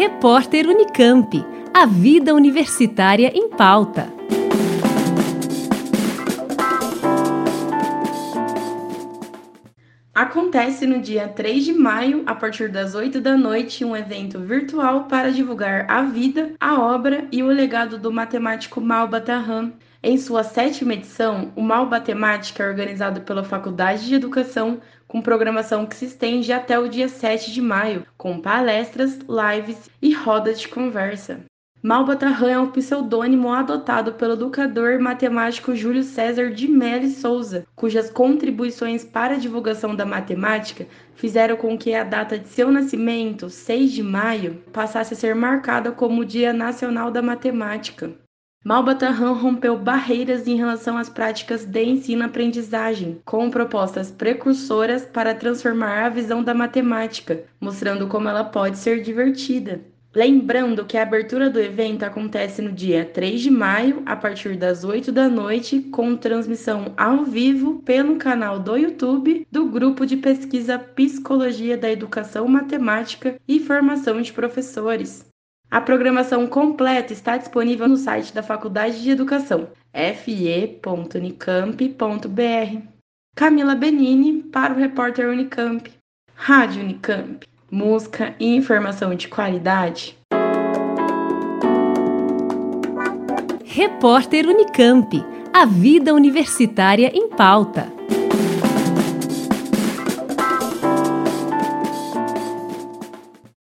Repórter Unicamp. A vida universitária em pauta. Acontece no dia 3 de maio, a partir das 8 da noite, um evento virtual para divulgar a vida, a obra e o legado do matemático Malba Ram. Em sua sétima edição, o Malba Temática é organizado pela Faculdade de Educação, com programação que se estende até o dia 7 de maio, com palestras, lives e rodas de conversa. Malbatarran é um pseudônimo adotado pelo educador matemático Júlio César de Mello Souza, cujas contribuições para a divulgação da matemática fizeram com que a data de seu nascimento, 6 de maio, passasse a ser marcada como o Dia Nacional da Matemática. Malbatarran rompeu barreiras em relação às práticas de ensino-aprendizagem, com propostas precursoras para transformar a visão da matemática, mostrando como ela pode ser divertida. Lembrando que a abertura do evento acontece no dia 3 de maio, a partir das 8 da noite, com transmissão ao vivo pelo canal do YouTube do Grupo de Pesquisa Psicologia da Educação Matemática e Formação de Professores. A programação completa está disponível no site da Faculdade de Educação, fe.unicamp.br. Camila Benini para o repórter Unicamp. Rádio Unicamp. Música e informação de qualidade. Repórter Unicamp. A vida universitária em pauta.